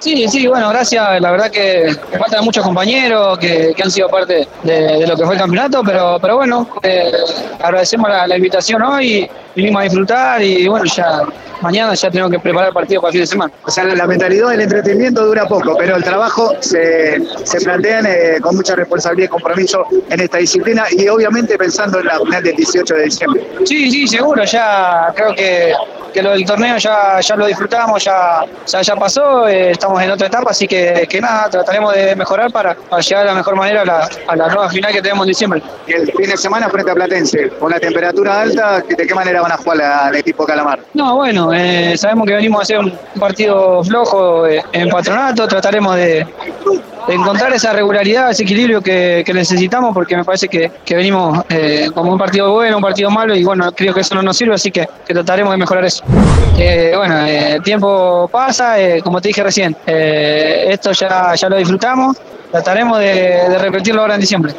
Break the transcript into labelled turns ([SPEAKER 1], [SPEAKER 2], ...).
[SPEAKER 1] Sí, sí, bueno, gracias. La verdad que faltan muchos compañeros que, han sido parte de, lo que fue el campeonato, pero, pero bueno, eh, agradecemos la, invitación hoy, vinimos a disfrutar y bueno, ya mañana ya tengo que preparar el partido para el fin de semana.
[SPEAKER 2] O sea, la mentalidad del entretenimiento dura poco, pero el trabajo se, se plantea eh, con mucha responsabilidad y compromiso en esta disciplina y obviamente pensando en la final del 18 de diciembre.
[SPEAKER 1] Sí, sí, seguro, ya creo que que lo del torneo ya, ya lo disfrutamos, ya, ya, pasó, eh, estamos en otra etapa, así que, que nada, trataremos de mejorar para, llegar de la mejor manera a la, a la, nueva final que tenemos en diciembre.
[SPEAKER 2] Y el fin de semana frente a Platense, con la temperatura alta, ¿de qué manera van a jugar al equipo Calamar?
[SPEAKER 1] No, bueno, eh, sabemos que venimos a hacer un partido flojo eh, en patronato, trataremos de, encontrar esa regularidad, ese equilibrio que, necesitamos, porque me parece que, venimos eh, como un partido bueno, un partido malo, y bueno, creo que eso no nos sirve, así que, trataremos de mejorar eso. Eh, bueno, eh, el tiempo pasa, como te dije recién, esto ya, ya lo disfrutamos, trataremos de, de repetirlo ahora en diciembre.